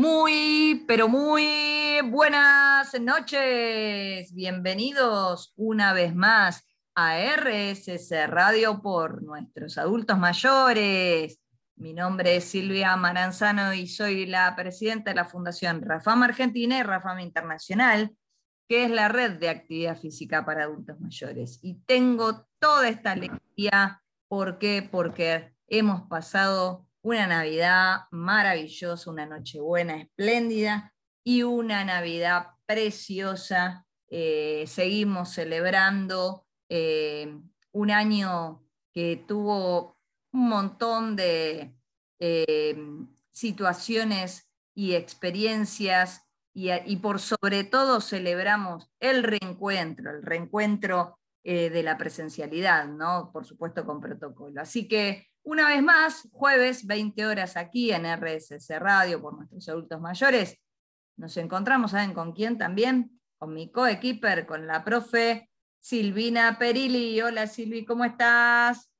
Muy, pero muy buenas noches. Bienvenidos una vez más a RSS Radio por nuestros adultos mayores. Mi nombre es Silvia Maranzano y soy la presidenta de la Fundación Rafam Argentina y Rafam Internacional, que es la red de actividad física para adultos mayores. Y tengo toda esta alegría. ¿Por qué? Porque hemos pasado una Navidad maravillosa, una Nochebuena espléndida y una Navidad preciosa. Eh, seguimos celebrando eh, un año que tuvo un montón de eh, situaciones y experiencias y, por sobre todo celebramos el reencuentro, el reencuentro de la presencialidad, ¿no? Por supuesto con protocolo. Así que una vez más, jueves, 20 horas aquí en RSS Radio por nuestros adultos mayores. Nos encontramos, ¿saben con quién también? Con mi coequiper, con la profe Silvina Perilli. Hola Silvi, ¿cómo estás?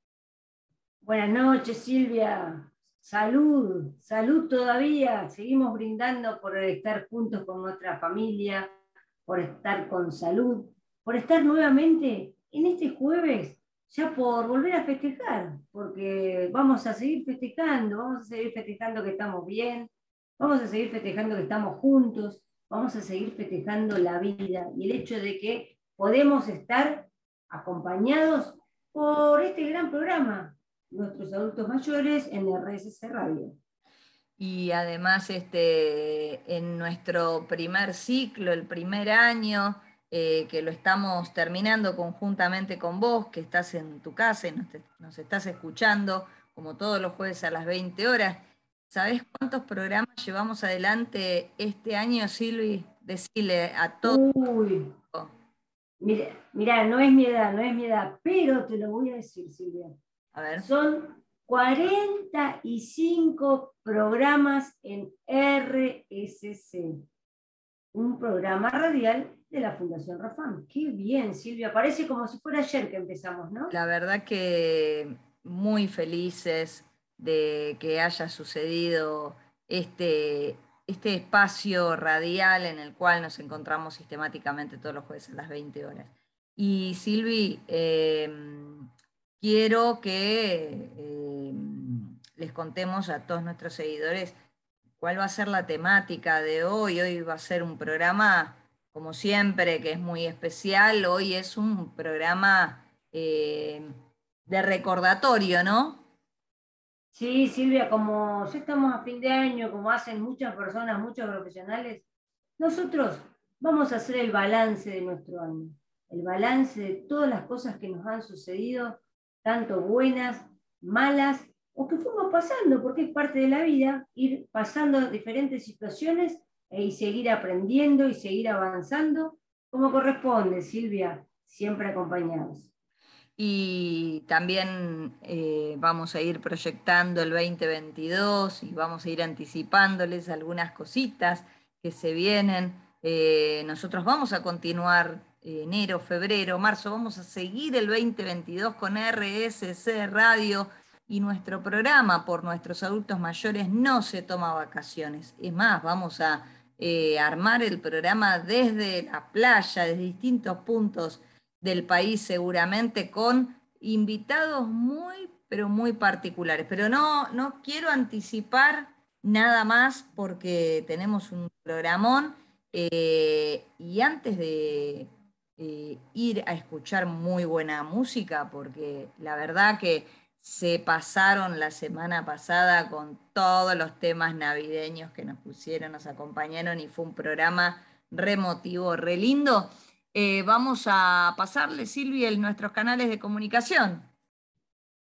Buenas noches, Silvia. Salud, salud todavía. Seguimos brindando por estar juntos con nuestra familia, por estar con salud, por estar nuevamente en este jueves ya por volver a festejar, porque vamos a seguir festejando, vamos a seguir festejando que estamos bien, vamos a seguir festejando que estamos juntos, vamos a seguir festejando la vida y el hecho de que podemos estar acompañados por este gran programa, nuestros adultos mayores en RSS Radio. Y además este, en nuestro primer ciclo, el primer año, eh, que lo estamos terminando conjuntamente con vos, que estás en tu casa y nos, estás escuchando, como todos los jueves a las 20 horas. ¿Sabés cuántos programas llevamos adelante este año, Silvi? Decile a todos. Uy. Mira, no es mi edad, no es mi edad, pero te lo voy a decir, Silvia. A ver. Son 45 programas en RSC, un programa radial de la Fundación Rafam. Qué bien, Silvia. Parece como si fuera ayer que empezamos, ¿no? La verdad que muy felices de que haya sucedido este, este espacio radial en el cual nos encontramos sistemáticamente todos los jueves a las 20 horas. Y Silvi, em, quiero que em, les contemos a todos nuestros seguidores cuál va a ser la temática de hoy. Hoy va a ser un programa como siempre, que es muy especial. Hoy es un programa eh, de recordatorio, ¿no? Sí, Silvia, como ya estamos a fin de año, como hacen muchas personas, muchos profesionales, nosotros vamos a hacer el balance de nuestro año, el balance de todas las cosas que nos han sucedido, tanto buenas, malas, o que fuimos pasando, porque es parte de la vida, ir pasando diferentes situaciones y seguir aprendiendo y seguir avanzando como corresponde, Silvia, siempre acompañados. Y también eh, vamos a ir proyectando el 2022 y vamos a ir anticipándoles algunas cositas que se vienen. Eh, nosotros vamos a continuar enero, febrero, marzo, vamos a seguir el 2022 con RSC Radio y nuestro programa por nuestros adultos mayores no se toma vacaciones. Es más, vamos a eh, armar el programa desde la playa, desde distintos puntos del país seguramente, con invitados muy, pero muy particulares. Pero no, no quiero anticipar nada más porque tenemos un programón eh, y antes de eh, ir a escuchar muy buena música, porque la verdad que se pasaron la semana pasada con todos los temas navideños que nos pusieron, nos acompañaron y fue un programa remotivo, re lindo. Eh, vamos a pasarle, Silvia, nuestros canales de comunicación.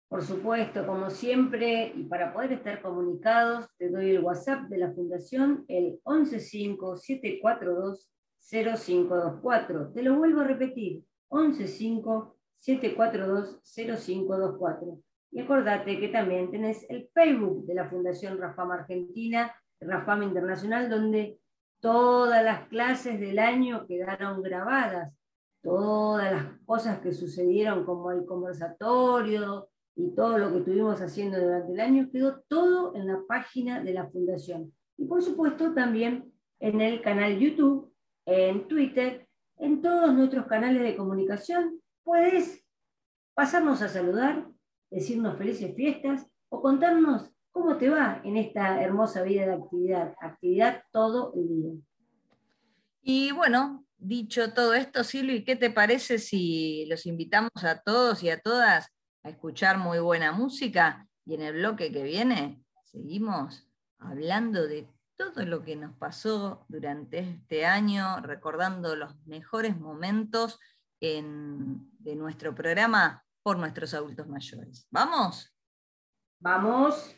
Por supuesto, como siempre, y para poder estar comunicados, te doy el WhatsApp de la Fundación, el 115-742-0524. Te lo vuelvo a repetir, 115-742-0524. Y acordate que también tenés el Facebook de la Fundación Rafam Argentina, Rafam Internacional, donde todas las clases del año quedaron grabadas, todas las cosas que sucedieron como el conversatorio y todo lo que estuvimos haciendo durante el año, quedó todo en la página de la Fundación. y por supuesto también en el canal YouTube, en Twitter, en todos nuestros canales de comunicación. Puedes pasarnos a saludar, decirnos felices fiestas o contarnos cómo te va en esta hermosa vida de actividad, actividad todo el día. Y bueno, dicho todo esto, Silvi, ¿qué te parece si los invitamos a todos y a todas a escuchar muy buena música? Y en el bloque que viene seguimos hablando de todo lo que nos pasó durante este año, recordando los mejores momentos de nuestro programa por nuestros adultos mayores. ¿Vamos? Vamos.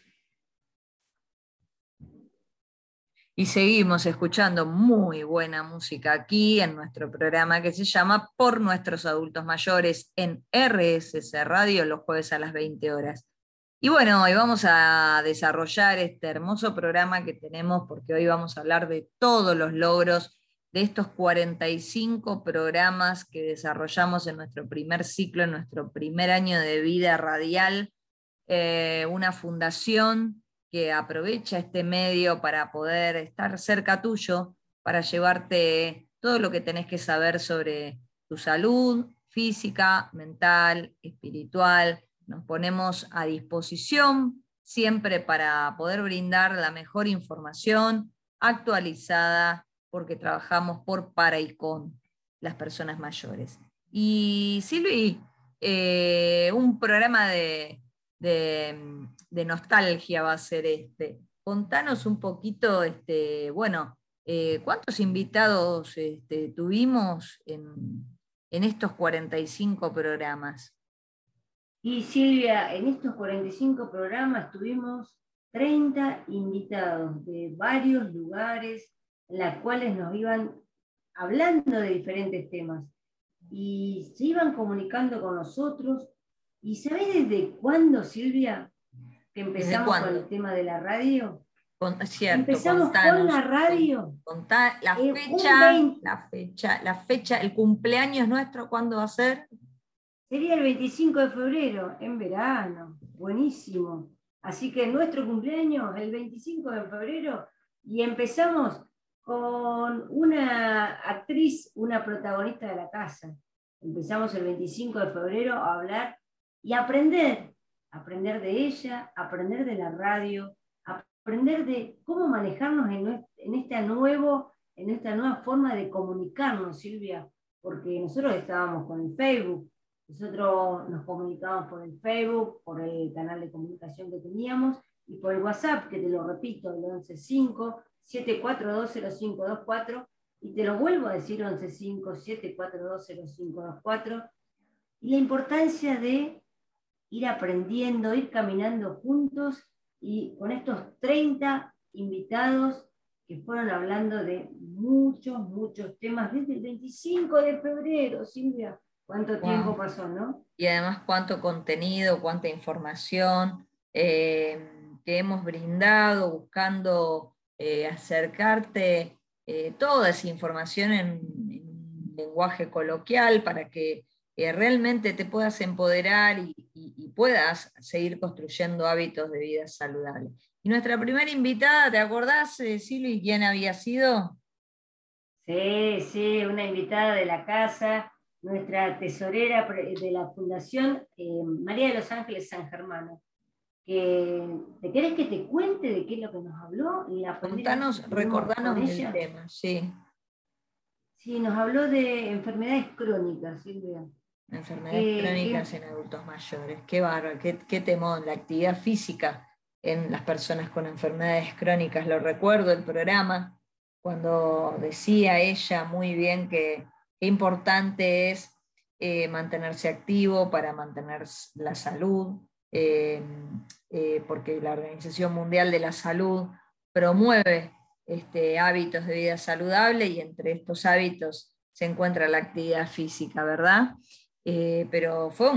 Y seguimos escuchando muy buena música aquí en nuestro programa que se llama Por nuestros adultos mayores en RSC Radio los jueves a las 20 horas. Y bueno, hoy vamos a desarrollar este hermoso programa que tenemos porque hoy vamos a hablar de todos los logros de estos 45 programas que desarrollamos en nuestro primer ciclo, en nuestro primer año de vida radial, eh, una fundación que aprovecha este medio para poder estar cerca tuyo, para llevarte todo lo que tenés que saber sobre tu salud física, mental, espiritual, nos ponemos a disposición siempre para poder brindar la mejor información actualizada, porque trabajamos por, para y con las personas mayores. Y Silvi, eh, un programa de, nostalgia va a ser este. Contanos un poquito, este, bueno, eh, ¿cuántos invitados este, tuvimos en, en estos 45 programas? Y Silvia, en estos 45 programas tuvimos 30 invitados de varios lugares, en los cuales nos iban hablando de diferentes temas y se iban comunicando con nosotros. ¿Y sabés desde cuándo, Silvia, que empezamos con el tema de la radio? empezamos con la radio. la, fecha, la fecha, la fecha, el cumpleaños nuestro, ¿cuándo va a ser? Sería el 25 de febrero, en verano. Buenísimo. Así que nuestro cumpleaños, el 25 de febrero, y empezamos con una actriz, una protagonista de la casa. Empezamos el 25 de febrero a hablar y aprender, aprender de ella, aprender de la radio, aprender de cómo manejarnos en, en, esta nuevo, en esta nueva forma de comunicarnos, Silvia, porque nosotros estábamos con el Facebook, nosotros nos comunicamos por el Facebook, por el canal de comunicación que teníamos y por el WhatsApp, que te lo repito, el 115-7420524, y te lo vuelvo a decir, 115-7420524, y la importancia de ir aprendiendo, ir caminando juntos y con estos 30 invitados que fueron hablando de muchos, muchos temas desde el 25 de febrero, Silvia ¿Cuánto tiempo pasó, no? Y además cuánto contenido, cuánta información eh, que hemos brindado buscando eh, acercarte eh, toda esa información en, lenguaje coloquial para que realmente te puedas empoderar y, puedas seguir construyendo hábitos de vida saludable. Y nuestra primera invitada, ¿te acordás, Silvi, quién había sido? Sí, sí, una invitada de la casa, nuestra tesorera de la Fundación eh, María de los Ángeles San Germano. ¿Te querés que te cuente de qué es lo que nos habló? Contanos, recordanos el tema, sí. Sí, nos habló de enfermedades crónicas, Silvia. Enfermedades eh, crónicas en adultos mayores. Qué bárbaro, qué, qué temón. La actividad física en las personas con enfermedades crónicas. Lo recuerdo el programa cuando decía ella muy bien que qué importante es eh, mantenerse activo para mantener la salud, eh, eh, porque la Organización Mundial de la Salud promueve este, hábitos de vida saludable y entre estos hábitos se encuentra la actividad física, ¿verdad? pero fue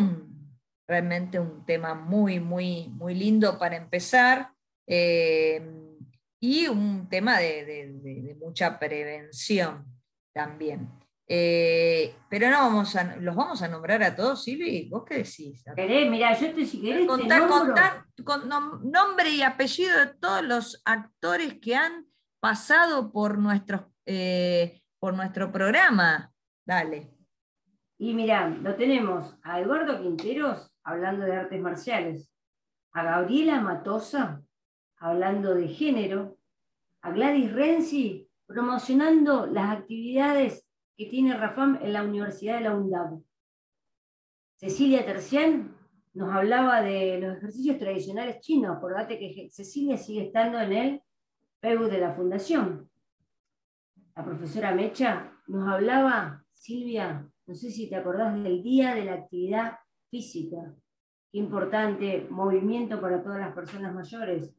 realmente un tema muy, muy, muy lindo para empezar y un tema de mucha prevención también. Eh, pero no vamos a, los vamos a nombrar a todos, Silvi. ¿Vos qué decís? Querés, mira, yo te si querés. Contar, con nombre y apellido de todos los actores que han pasado por, eh, por nuestro programa. Dale. Y mirá, lo tenemos a Eduardo Quinteros hablando de artes marciales, a Gabriela Matosa hablando de género, a Gladys Renzi promocionando las actividades que tiene Rafam en la Universidad de la UNDAB. Cecilia Tercián nos hablaba de los ejercicios tradicionales chinos. Acordate que Cecilia sigue estando en el PEU de la Fundación. La profesora Mecha nos hablaba, Silvia, no sé si te acordás del Día de la Actividad Física. Qué importante movimiento para todas las personas mayores.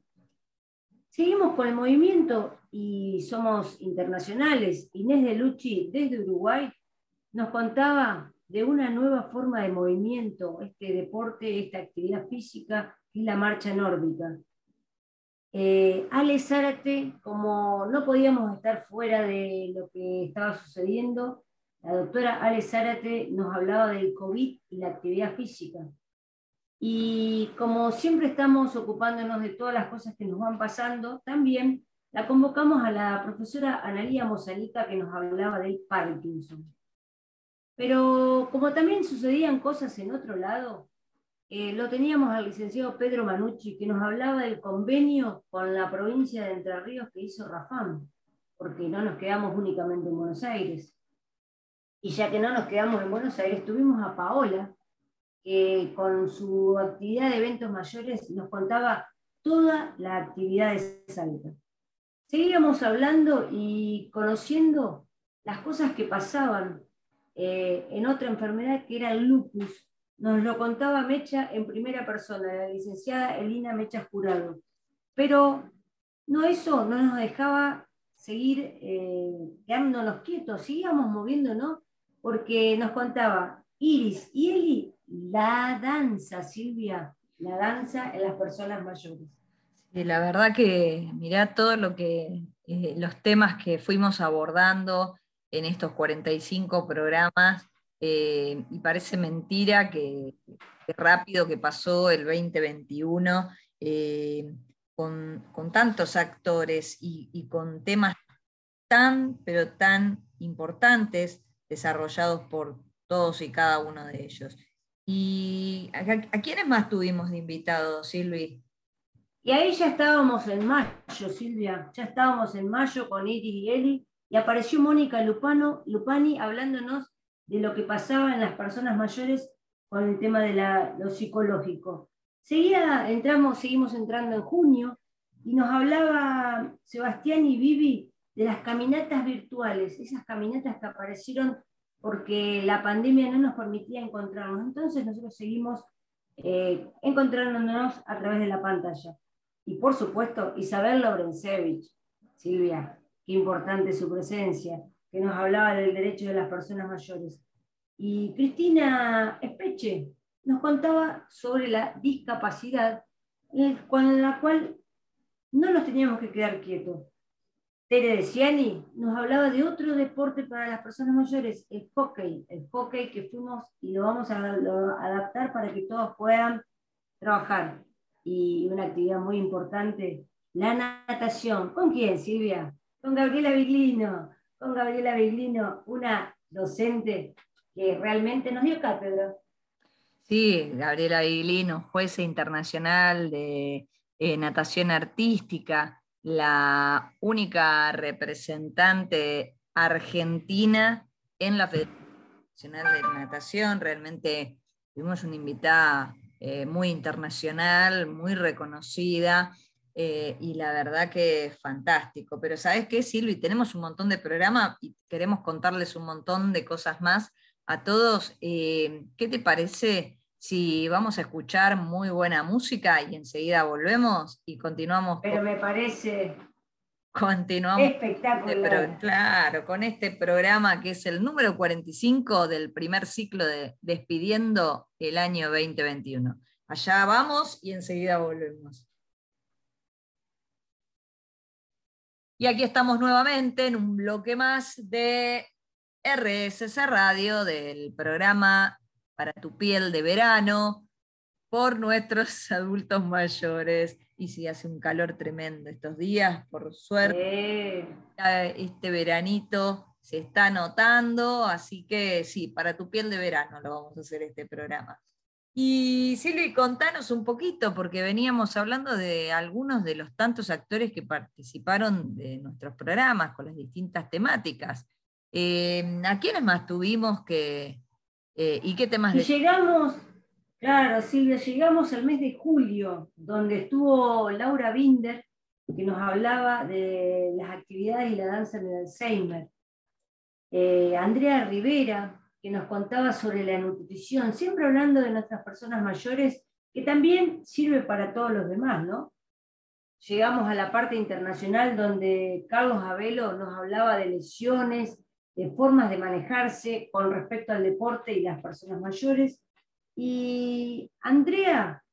Seguimos con el movimiento y somos internacionales. Inés de Lucci, desde Uruguay, nos contaba de una nueva forma de movimiento, este deporte, esta actividad física, que es la marcha nórdica. Eh, Ale Zárate, como no podíamos estar fuera de lo que estaba sucediendo, la doctora Ale Zárate nos hablaba del COVID y la actividad física. Y como siempre estamos ocupándonos de todas las cosas que nos van pasando, también la convocamos a la profesora Analía Mozalita que nos hablaba del Parkinson. Pero como también sucedían cosas en otro lado, eh, lo teníamos al licenciado Pedro Manucci que nos hablaba del convenio con la provincia de Entre Ríos que hizo Rafam, porque no nos quedamos únicamente en Buenos Aires. Y ya que no nos quedamos en Buenos Aires, tuvimos a Paola, que con su actividad de eventos mayores nos contaba toda la actividad de Salta. Seguíamos hablando y conociendo las cosas que pasaban eh, en otra enfermedad que era el lupus. Nos lo contaba Mecha en primera persona, la licenciada Elina Mecha Jurado. Pero no eso no nos dejaba seguir eh, quedándonos quietos, seguíamos moviéndonos porque nos contaba Iris y Eli la danza, Silvia, la danza en las personas mayores. La verdad que mirá todo lo que, eh, los temas que fuimos abordando en estos 45 programas, eh, y parece mentira que, rápido que pasó el 2021 eh, con, tantos actores y, y con temas tan, pero tan importantes desarrollados por todos y cada uno de ellos. ¿Y a, quiénes más tuvimos de invitados, Silvi? Y ahí ya estábamos en mayo, Silvia, ya estábamos en mayo con Iris y Eli, y apareció Mónica Lupano, Lupani hablándonos de lo que pasaba en las personas mayores con el tema de lo psicológico. Seguida entramos, seguimos entrando en junio, y nos hablaba Sebastián y Vivi de las caminatas virtuales, esas caminatas que aparecieron porque la pandemia no nos permitía encontrarnos. Entonces nosotros seguimos eh, encontrándonos a través de la pantalla. Y por supuesto, Isabel Lorencevich, Silvia, qué importante su presencia, que nos hablaba del derecho de las personas mayores. Y Cristina Espeche nos contaba sobre la discapacidad con la cual no nos teníamos que quedar quietos. Tere de Ciani nos hablaba de otro deporte para las personas mayores, el hockey, el hockey que fuimos y lo vamos a, adaptar para que todos puedan trabajar. Y una actividad muy importante, la natación. ¿Con quién, Silvia? Con Gabriela Viglino, con Gabriela Viglino, una docente que realmente nos dio cátedra. Sí, Gabriela Viglino, jueza internacional de eh, natación artística, la única representante argentina en la Federación Nacional de Natación. Realmente tuvimos una invitada eh, muy internacional, muy reconocida. Eh, y la verdad que es fantástico. Pero ¿sabes qué, Silvi? Tenemos un montón de programas y queremos contarles un montón de cosas más a todos. Eh, ¿Qué te parece si vamos a escuchar muy buena música y enseguida volvemos y continuamos. Pero me parece continuamos espectacular. claro, con este programa que es el número 45 del primer ciclo de Despidiendo el año 2021. Allá vamos y enseguida volvemos. Y aquí estamos nuevamente en un bloque más de RSS Radio del programa para tu piel de verano, por nuestros adultos mayores. Y si hace un calor tremendo estos días, por suerte, este veranito se está notando, así que sí, para tu piel de verano lo vamos a hacer este programa. Y Silvi, contanos un poquito, porque veníamos hablando de algunos de los tantos actores que participaron de nuestros programas con las distintas temáticas. Eh, ¿A quiénes más tuvimos que, eh, y qué temas? Y llegamos, claro, Silvia, llegamos al mes de julio, donde estuvo Laura Binder, que nos hablaba de las actividades y la danza en el Alzheimer. Eh, Andrea Rivera, que nos contaba sobre la nutrición, siempre hablando de nuestras personas mayores, que también sirve para todos los demás, ¿no? Llegamos a la parte internacional donde Carlos Abelo nos hablaba de lesiones, de formas de manejarse con respecto al deporte y las personas mayores. Y Andrea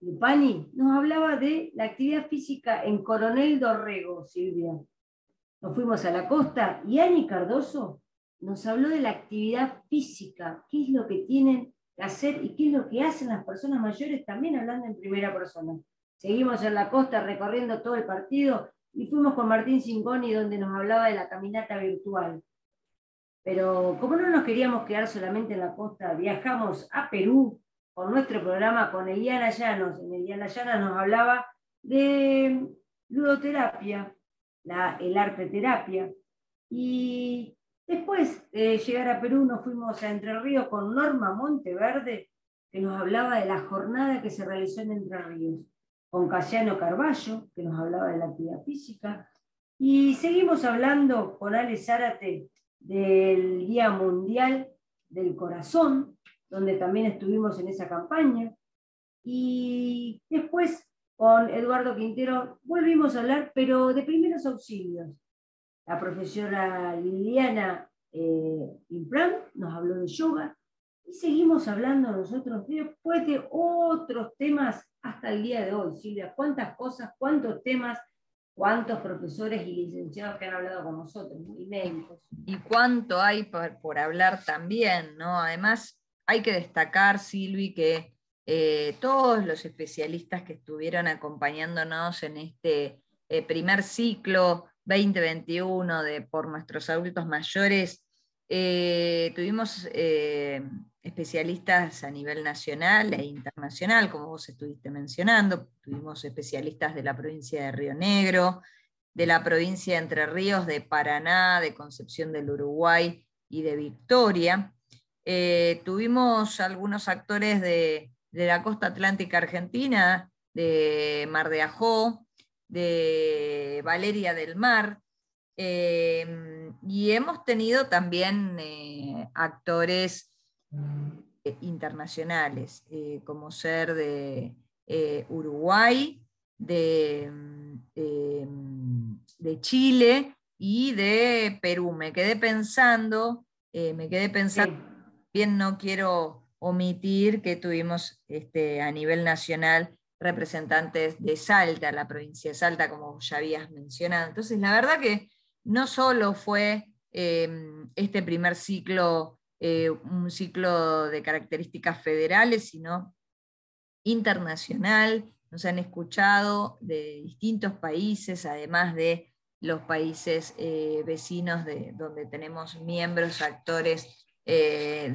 Lupani nos hablaba de la actividad física en Coronel Dorrego, Silvia. Nos fuimos a la costa y Ani Cardoso nos habló de la actividad física, qué es lo que tienen que hacer y qué es lo que hacen las personas mayores, también hablando en primera persona. Seguimos en la costa recorriendo todo el partido y fuimos con Martín Cingoni donde nos hablaba de la caminata virtual. Pero como no nos queríamos quedar solamente en la costa, viajamos a Perú con nuestro programa con Eliana Llanos. En Eliana Llanos nos hablaba de ludoterapia, el arte terapia. Y Después de llegar a Perú nos fuimos a Entre Ríos con Norma Monteverde, que nos hablaba de la jornada que se realizó en Entre Ríos, con Casiano Carballo, que nos hablaba de la actividad física, y seguimos hablando con Ale Zárate del Día Mundial del Corazón, donde también estuvimos en esa campaña, y después con Eduardo Quintero volvimos a hablar, pero de primeros auxilios, la profesora Liliana eh, Impran nos habló de yoga y seguimos hablando nosotros después de otros temas hasta el día de hoy. Silvia, cuántas cosas, cuántos temas, cuántos profesores y licenciados que han hablado con nosotros, y médicos. Y cuánto hay por, hablar también, ¿no? Además, hay que destacar, Silvi, que eh, todos los especialistas que estuvieron acompañándonos en este eh, primer ciclo 2021 de por nuestros adultos mayores, eh, tuvimos especialistas a nivel nacional e internacional, como vos estuviste mencionando, tuvimos especialistas de la provincia de Río Negro, de la provincia de Entre Ríos, de Paraná, de Concepción del Uruguay y de Victoria. Eh, tuvimos algunos actores de, de la costa atlántica argentina, de Mar de Ajó, de Valeria del Mar. Em, y hemos tenido también eh, actores eh, internacionales, eh, como ser de Uruguay, de, em, de, Chile y de Perú. Me quedé pensando, me quedé pensando, bien no quiero omitir que tuvimos este, a nivel nacional representantes de Salta, la provincia de Salta, como ya habías mencionado. Entonces, la verdad que no solo fue este primer ciclo eh, un ciclo de características federales, sino internacional. Nos han escuchado de distintos países, además de los países eh, vecinos de, donde tenemos miembros, actores eh,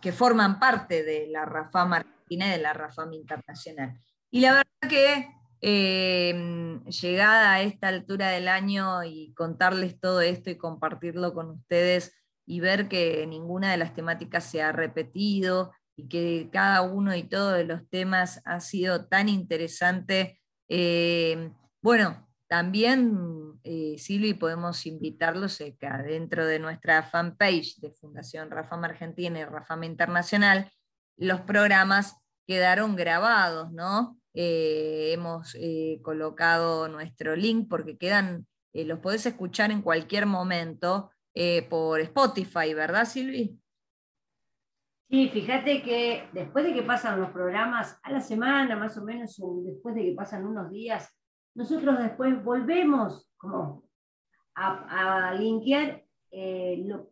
que forman parte de la RAFAM de la RAFAM Internacional. Y la verdad que em, llegada a esta altura del año y contarles todo esto y compartirlo con ustedes y ver que ninguna de las temáticas se ha repetido y que cada uno y todos de los temas ha sido tan interesante. Em, bueno, también, eh, Silvi, podemos invitarlos acá dentro de nuestra fanpage de Fundación Rafam Argentina y Rafam Internacional los programas quedaron grabados, ¿no? Eh, hemos eh, colocado nuestro link porque quedan, eh, los podés escuchar en cualquier momento por Spotify, ¿verdad, Silvi? Sí, fíjate que después de que pasan los programas, a la semana más o menos, después de que pasan unos días, nosotros después volvemos como a, a linkear en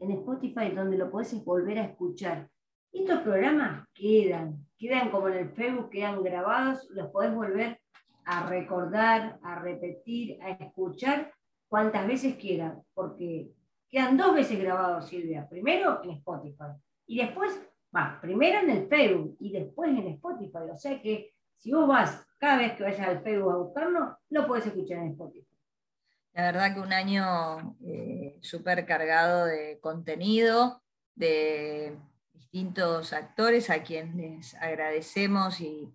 Spotify donde lo podés volver a escuchar. Estos programas quedan, quedan como en el Facebook, quedan grabados, los podés volver a recordar, a repetir, a escuchar cuantas veces quieran, porque quedan dos veces grabados, Silvia. Primero en Spotify y después, va, primero en el Facebook y después en Spotify. O sea que si vos vas cada vez que vayas al Facebook a buscarlo, lo puedes escuchar en Spotify. La verdad que un año eh, súper cargado de contenido, de distintos actores a quienes agradecemos y,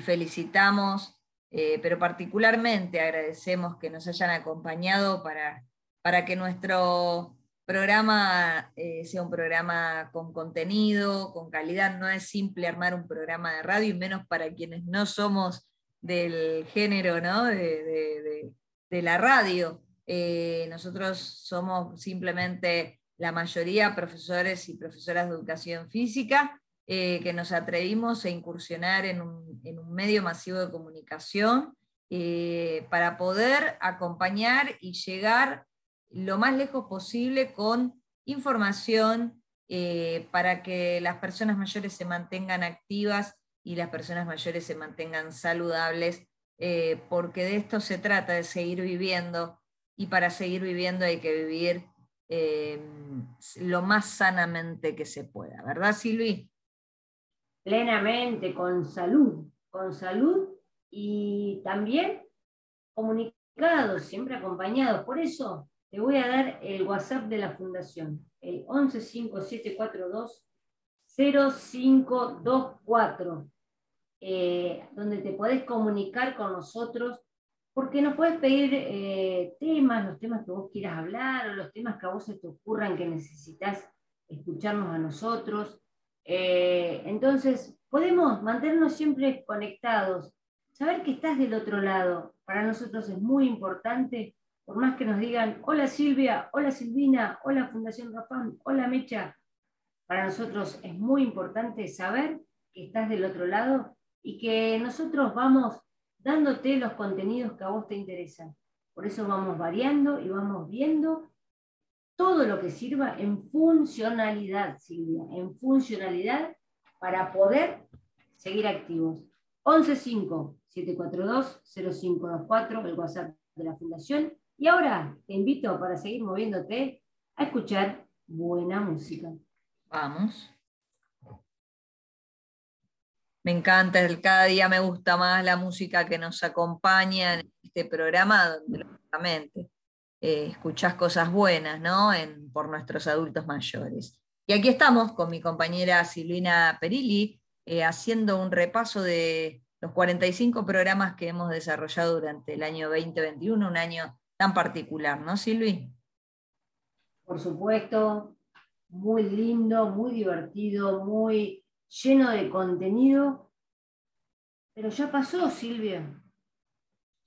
felicitamos, eh, pero particularmente agradecemos que nos hayan acompañado para, para que nuestro programa eh, sea un programa con contenido, con calidad. No es simple armar un programa de radio, y menos para quienes no somos del género ¿no? de, la radio. Eh, nosotros somos simplemente la mayoría profesores y profesoras de educación física, eh, que nos atrevimos a incursionar en un, medio masivo de comunicación eh, para poder acompañar y llegar lo más lejos posible con información eh, para que las personas mayores se mantengan activas y las personas mayores se mantengan saludables, porque de esto se trata, de seguir viviendo, y para seguir viviendo hay que vivir lo más sanamente que se pueda, ¿verdad, Silvi? Plenamente, con salud, con salud y también comunicados, siempre acompañados. Por eso te voy a dar el WhatsApp de la Fundación, el 115742 0524, eh, donde te podés comunicar con nosotros porque nos puedes pedir eh, temas, los temas que vos quieras hablar, o los temas que a vos se te ocurran que necesitas escucharnos a nosotros. Eh, entonces, podemos mantenernos siempre conectados, saber que estás del otro lado. Para nosotros es muy importante, por más que nos digan, hola Silvia, hola Silvina, hola Fundación Rafán, hola Mecha. Para nosotros es muy importante saber que estás del otro lado y que nosotros vamos dándote los contenidos que a vos te interesan. Por eso vamos variando y vamos viendo todo lo que sirva en funcionalidad, Silvia, en funcionalidad para poder seguir activos. 115-742-0524, el WhatsApp de la Fundación. Y ahora te invito para seguir moviéndote a escuchar buena música. Vamos. Me encanta, cada día me gusta más la música que nos acompaña en este programa, donde lógicamente eh, escuchás cosas buenas, ¿no? por nuestros adultos mayores. Y aquí estamos con mi compañera Silvina Perilli, eh, haciendo un repaso de los 45 programas que hemos desarrollado durante el año 2021, un año tan particular, ¿no, Silvi? Por supuesto, muy lindo, muy divertido, muy lleno de contenido, pero ya pasó, Silvia.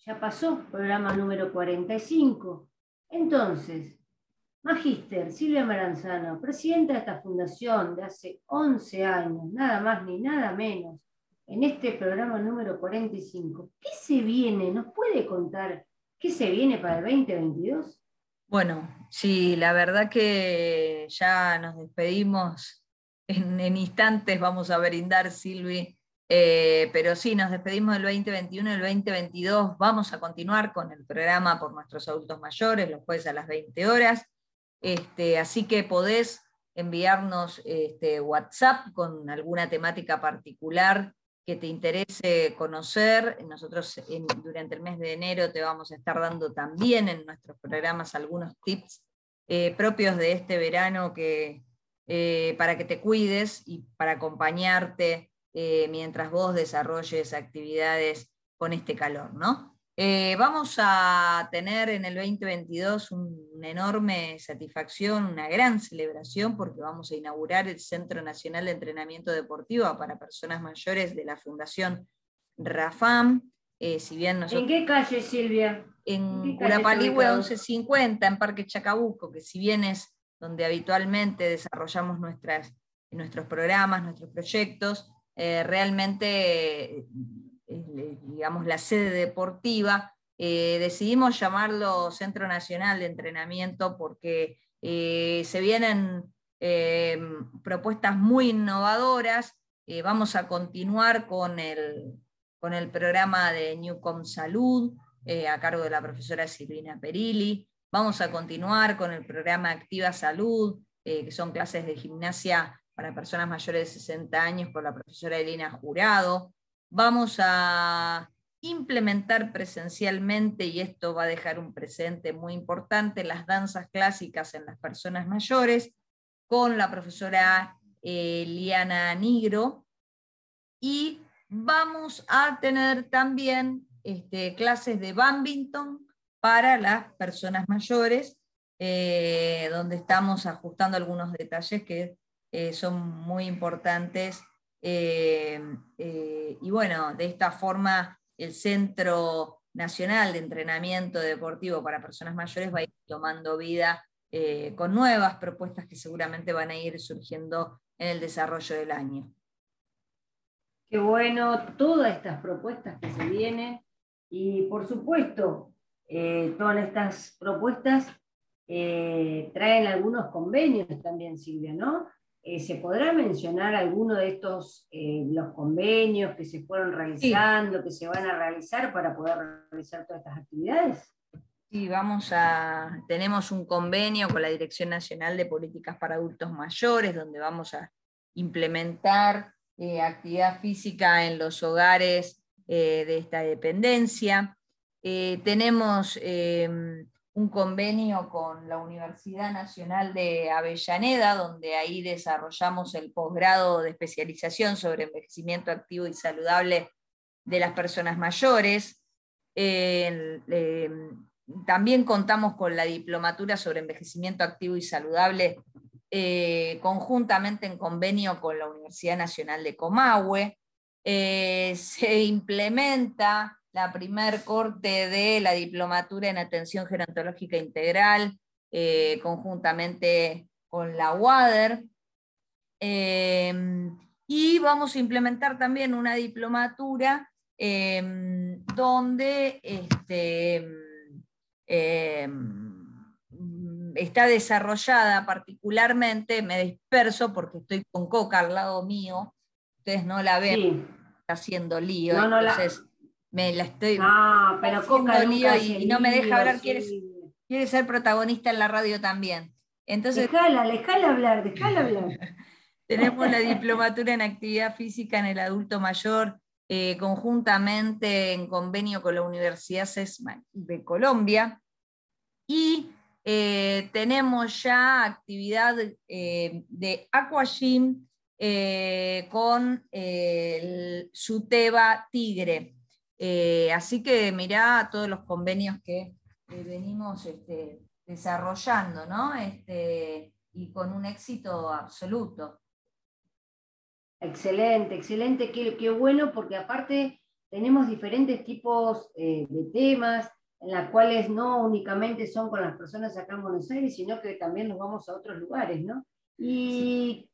Ya pasó, programa número 45. Entonces, Magíster Silvia Maranzano, presidenta de esta fundación de hace 11 años, nada más ni nada menos, en este programa número 45, ¿qué se viene? ¿Nos puede contar qué se viene para el 2022? Bueno, sí, la verdad que ya nos despedimos en, instantes vamos a brindar, Silvi. Eh, pero sí, nos despedimos del 2021 y el 2022 vamos a continuar con el programa por nuestros adultos mayores, los jueves a las 20 horas. Este, así que podés enviarnos este, WhatsApp con alguna temática particular que te interese conocer. Nosotros durante el mes de enero te vamos a estar dando también en nuestros programas algunos tips eh, propios de este verano que, eh, para que te cuides y para acompañarte eh, mientras vos desarrolles actividades con este calor, ¿no? Eh, vamos a tener en el 2022 una enorme satisfacción, una gran celebración, porque vamos a inaugurar el Centro Nacional de Entrenamiento Deportivo para Personas Mayores de la Fundación RAFAM. si bien ¿En qué calle, Silvia? En Curapaligüe 1150, en Parque Chacabuco, que si bien es donde habitualmente desarrollamos nuestras, nuestros programas, nuestros proyectos. Eh, realmente, eh, digamos, la sede deportiva, eh, decidimos llamarlo Centro Nacional de Entrenamiento porque se vienen propuestas muy innovadoras eh, vamos a continuar con el, con el programa de Newcom Salud, eh, a cargo de la profesora Silvina Perilli. Vamos a continuar con el programa Activa Salud, que son clases de gimnasia para personas mayores de 60 años por la profesora Elena Jurado. Vamos a implementar presencialmente, y esto va a dejar un presente muy importante, las danzas clásicas en las personas mayores, con la profesora eh, Liana Nigro, y vamos a tener también este, clases de badminton para las personas mayores, eh, donde estamos ajustando algunos detalles que eh, son muy importantes. y bueno, de esta forma el Centro Nacional de Entrenamiento Deportivo para Personas Mayores va a ir tomando vida eh, con nuevas propuestas que seguramente van a ir surgiendo en el desarrollo del año. Qué bueno, todas estas propuestas que se vienen y por supuesto, eh, todas estas propuestas eh, traen algunos convenios también, Silvia, ¿no? Eh, ¿Se podrá mencionar alguno de estos, eh, los convenios que se fueron realizando, que se van a realizar para poder realizar todas estas actividades? Sí, vamos a, tenemos un convenio con la Dirección Nacional de Políticas para Adultos Mayores, donde vamos a implementar eh, actividad física en los hogares de esta dependencia. tenemos un convenio con la Universidad Nacional de Avellaneda, donde ahí desarrollamos el posgrado de especialización sobre envejecimiento activo y saludable de las personas mayores. también contamos con la diplomatura sobre envejecimiento activo y saludable eh, conjuntamente en convenio con la Universidad Nacional de Comahue. Eh, se implementa la primer corte de la diplomatura en atención gerontológica integral, eh, conjuntamente con la WADER. Em, y vamos a implementar también una diplomatura em, donde este, em, está desarrollada particularmente, me disperso porque estoy con Coca al lado mío, ustedes no la ven, está haciendo lío, entonces me la estoy no, pero Coca y, no me deja hablar, quiere, quiere, ser protagonista en la radio también. Entonces, dejala, dejala hablar, dejala hablar. tenemos la diplomatura en actividad física en el adulto mayor, eh, conjuntamente en convenio con la Universidad CESMA de Colombia, y eh, tenemos ya actividad eh, de aquagym con el Suteba Tigre. Eh, así que mirá todos los convenios que venimos este, desarrollando, ¿no? Este, y con un éxito absoluto. Excelente, excelente, qué, bueno, porque aparte tenemos diferentes tipos eh, de temas en los cuales no únicamente son con las personas acá en Buenos Aires, sino que también nos vamos a otros lugares, ¿no? Y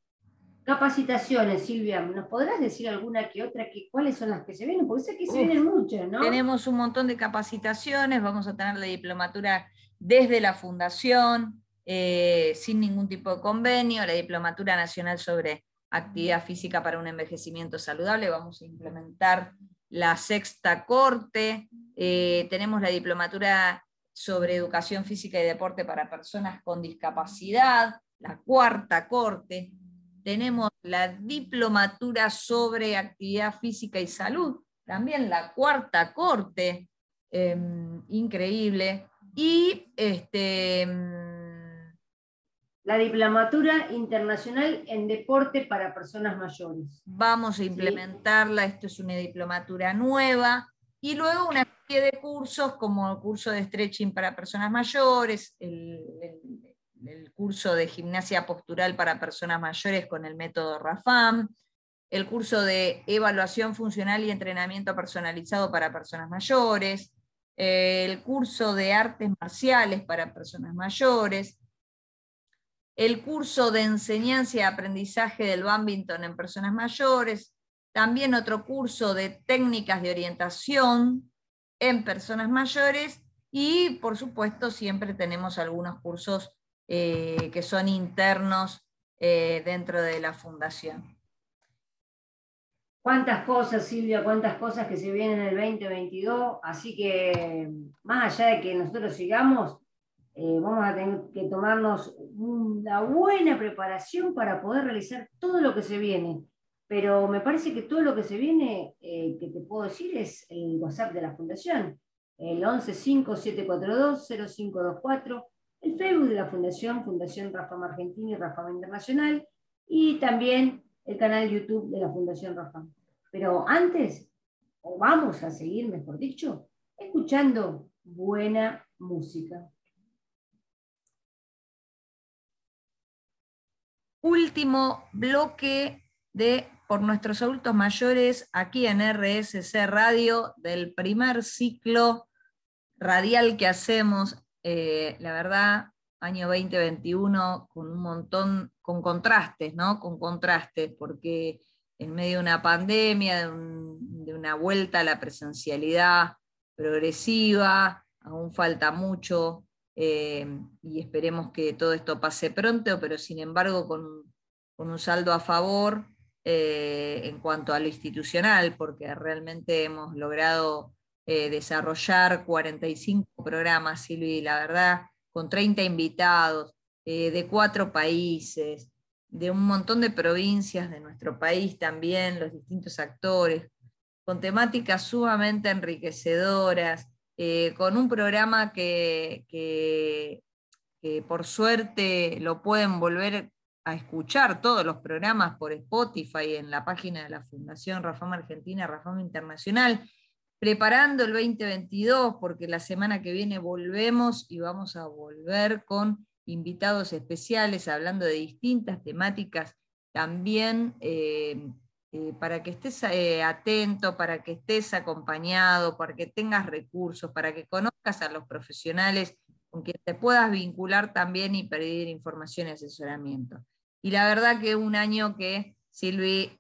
Capacitaciones, Silvia, ¿nos podrás decir alguna que otra? Que, ¿Cuáles son las que se vienen? Porque sé que se vienen muchas, ¿no? Tenemos un montón de capacitaciones, vamos a tener la diplomatura desde la fundación, eh, sin ningún tipo de convenio, la diplomatura nacional sobre actividad física para un envejecimiento saludable, vamos a implementar la sexta corte, eh, tenemos la diplomatura sobre educación física y deporte para personas con discapacidad, la cuarta corte, tenemos la diplomatura sobre actividad física y salud, también la cuarta corte, em, increíble, y este, em, la diplomatura internacional en deporte para personas mayores. Vamos a implementarla, esto es una diplomatura nueva, y luego una serie de cursos como el curso de stretching para personas mayores, el el curso de gimnasia postural para personas mayores con el método RAFAM, el curso de evaluación funcional y entrenamiento personalizado para personas mayores, el curso de artes marciales para personas mayores, el curso de enseñanza y aprendizaje del badminton en personas mayores, también otro curso de técnicas de orientación en personas mayores y por supuesto siempre tenemos algunos cursos eh, que son internos eh, dentro de la fundación. Cuántas cosas, Silvia, cuántas cosas que se vienen en el 2022. Así que, más allá de que nosotros sigamos, eh, vamos a tener que tomarnos una buena preparación para poder realizar todo lo que se viene. Pero me parece que todo lo que se viene, que te puedo decir, es el WhatsApp de la Fundación, el 1157420524, el Facebook de la Fundación, Fundación Rafam Argentina y Rafam Internacional, y también el canal YouTube de la Fundación Rafa. Pero antes, o vamos a seguir, mejor dicho, escuchando buena música. Último bloque de por nuestros adultos mayores aquí en RSC Radio del primer ciclo radial que hacemos. Eh, la verdad, año 2021 con un montón, con contrastes, ¿no? Con contrastes, porque en medio de una pandemia, de, una vuelta a la presencialidad progresiva, aún falta mucho eh, y esperemos que todo esto pase pronto, pero sin embargo con, un saldo a favor eh, en cuanto a lo institucional, porque realmente hemos logrado eh, desarrollar 45 programas, Silvi, la verdad con 30 invitados eh, de cuatro países, de un montón de provincias de nuestro país también, los distintos actores, con temáticas sumamente enriquecedoras, eh, con un programa que, que, por suerte lo pueden volver a escuchar todos los programas por Spotify en la página de la Fundación Rafam Argentina, Rafam Internacional, preparando el 2022, porque la semana que viene volvemos y vamos a volver con invitados especiales hablando de distintas temáticas también. Eh, eh, para que estés eh, atento, para que estés acompañado, para que tengas recursos, para que conozcas a los profesionales con quien te puedas vincular también y pedir información y asesoramiento. Y la verdad que un año que Silvi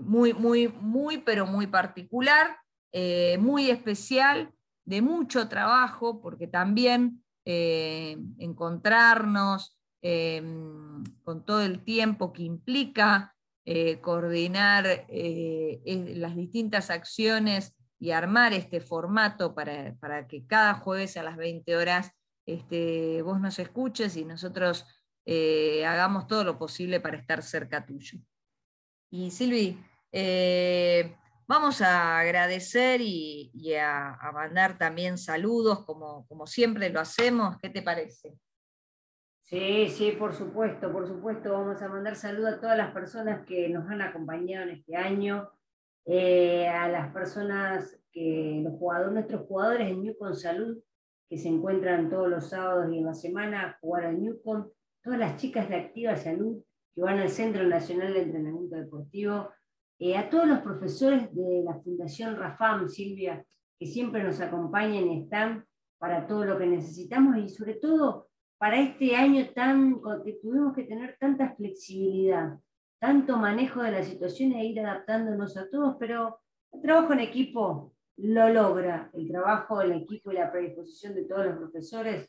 muy, muy, muy, pero muy particular, eh, muy especial, de mucho trabajo, porque también eh, encontrarnos con todo el tiempo que implica coordinar las distintas acciones y armar este formato para, que cada jueves a las 20 horas este, vos nos escuches y nosotros hagamos todo lo posible para estar cerca tuyo. Y Silvi, eh, vamos a agradecer y, a, mandar también saludos, como, como siempre lo hacemos. ¿Qué te parece? Sí, sí, por supuesto, por supuesto. Vamos a mandar saludos a todas las personas que nos han acompañado en este año, eh, a las personas que, los jugadores, nuestros jugadores en Newcom Salud, que se encuentran todos los sábados y en la semana a jugar al Newcom, todas las chicas de Activa Salud que van al Centro Nacional de Entrenamiento Deportivo, eh, a todos los profesores de la Fundación Rafam, Silvia, que siempre nos acompañan y están para todo lo que necesitamos. Y sobre todo para este año tan que tuvimos que tener tanta flexibilidad, tanto manejo de la situación e ir adaptándonos a todos, pero el trabajo en equipo lo logra, el trabajo en equipo y la predisposición de todos los profesores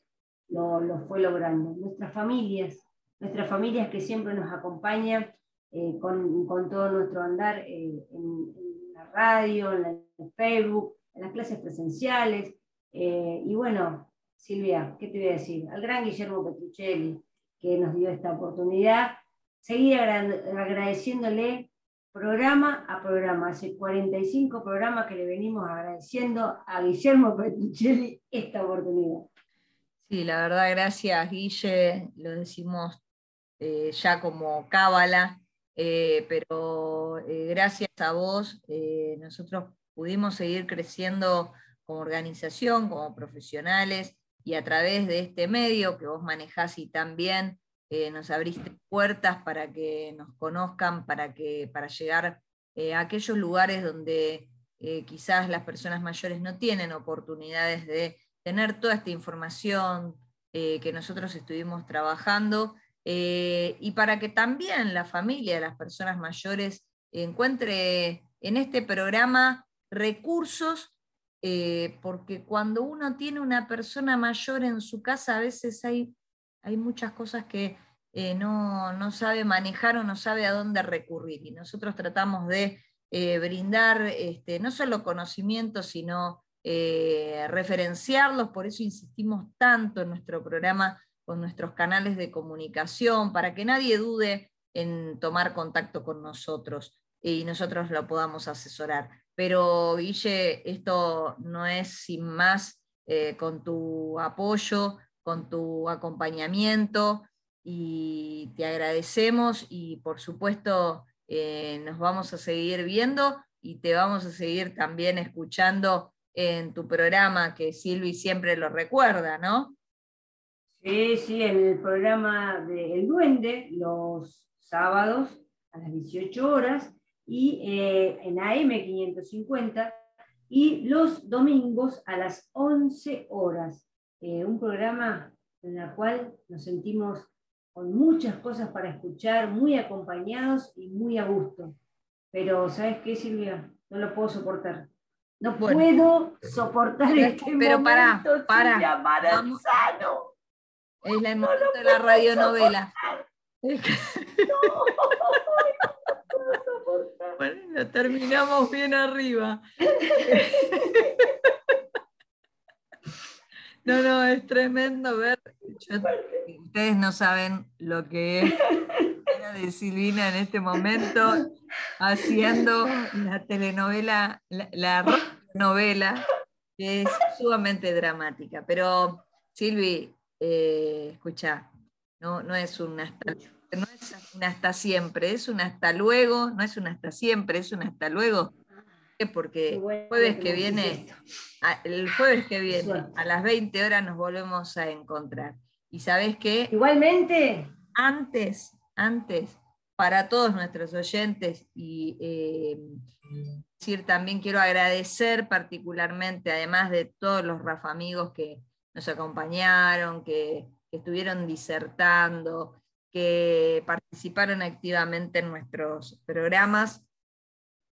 lo, lo fue logrando. Nuestras familias, nuestras familias que siempre nos acompañan eh, con, con, todo nuestro andar eh, en, la radio, en, Facebook, en las clases presenciales. Eh, y bueno, Silvia, ¿qué te voy a decir? Al gran Guillermo Petruccelli, que nos dio esta oportunidad, seguir agradeciéndole programa a programa. Hace 45 programas que le venimos agradeciendo a Guillermo Petruccelli esta oportunidad. Sí, la verdad, gracias, Guille. Lo decimos eh, ya como cábala, eh, pero eh, gracias a vos nosotros pudimos seguir creciendo como organización, como profesionales, y a través de este medio que vos manejás y también nos abriste puertas para que nos conozcan, para, que, para llegar a aquellos lugares donde quizás las personas mayores no tienen oportunidades de tener toda esta información que nosotros estuvimos trabajando eh, y para que también la familia de las personas mayores encuentre en este programa recursos, eh, porque cuando uno tiene una persona mayor en su casa, a veces hay, hay muchas cosas que, eh, no, sabe manejar o no sabe a dónde recurrir. Y nosotros tratamos de brindar este, no solo conocimientos, sino referenciarlos, por eso insistimos tanto en nuestro programa con nuestros canales de comunicación, para que nadie dude en tomar contacto con nosotros y nosotros lo podamos asesorar. Pero Guille, esto no es sin más con tu apoyo, con tu acompañamiento, y te agradecemos y por supuesto eh, nos vamos a seguir viendo y te vamos a seguir también escuchando en tu programa que Silvi siempre lo recuerda, ¿no? Sí, sí, en el programa de El Duende, los sábados a las 18 horas y eh, en AM 550 y los domingos a las 11 horas. Eh, un programa en el cual nos sentimos con muchas cosas para escuchar, muy acompañados y muy a gusto. Pero, ¿sabes qué, Silvia? No lo puedo soportar. No puedo soportar este pero momento, para, para. sano. Es la emoción de la radionovela. No, bueno, terminamos bien arriba. No, no, es tremendo ver. ustedes no saben lo que es de Silvina en este momento haciendo la telenovela, la, novela, que es sumamente dramática. Pero, Silvi, eh, escucha, no, no es un hasta, no es un hasta siempre, es un hasta luego, no es un hasta siempre, es un hasta luego porque el jueves que viene, el jueves que viene, a las 20 horas nos volvemos a encontrar. Y sabes qué? Igualmente. Antes, antes, para todos nuestros oyentes, y eh, decir también quiero agradecer particularmente, además de todos los Rafa amigos que nos acompañaron, que estuvieron disertando, que participaron activamente en nuestros programas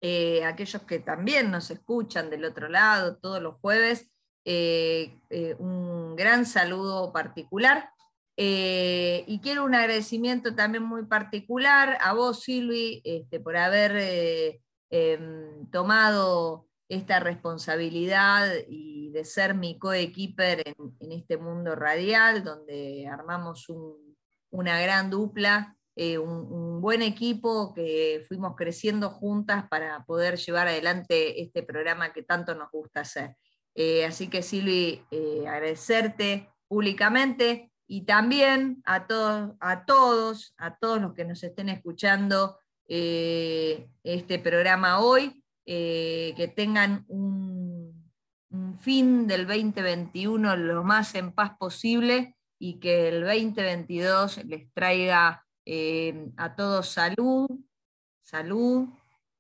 eh, aquellos que también nos escuchan del otro lado todos los jueves, eh, eh, un gran saludo particular. y quiero un agradecimiento también muy particular a vos, Silvi, este, por haber em, tomado esta responsabilidad y de ser mi coequiper en, en este mundo radial, donde armamos una gran dupla eh, un, buen equipo que fuimos creciendo juntas para poder llevar adelante este programa que tanto nos gusta hacer. Eh, así que Silvi, eh, agradecerte públicamente y también a todos, a todos, a todos los que nos estén escuchando este programa hoy, que tengan un, fin del 2021 lo más en paz posible y que el 2022 les traiga eh, a todos salud, salud,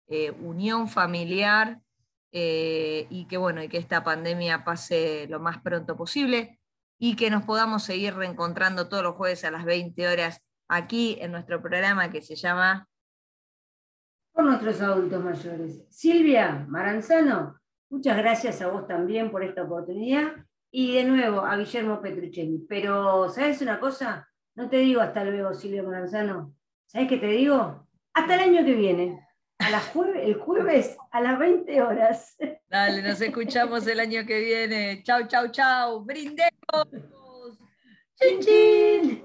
eh, unión familiar eh, y que bueno, y que esta pandemia pase lo más pronto posible y que nos podamos seguir reencontrando todos los jueves a las 20 horas aquí en nuestro programa que se llama Por nuestros adultos mayores. Silvia Maranzano, muchas gracias a vos también por esta oportunidad y de nuevo a Guillermo Petruccelli. Pero, ¿sabes una cosa? No te digo hasta luego, Silvio Moranzano. ¿Sabes qué te digo? Hasta el año que viene. A la el jueves a las 20 horas. Dale, nos escuchamos el año que viene. Chau, chau, chau. Brindemos. ¡Chin, chin!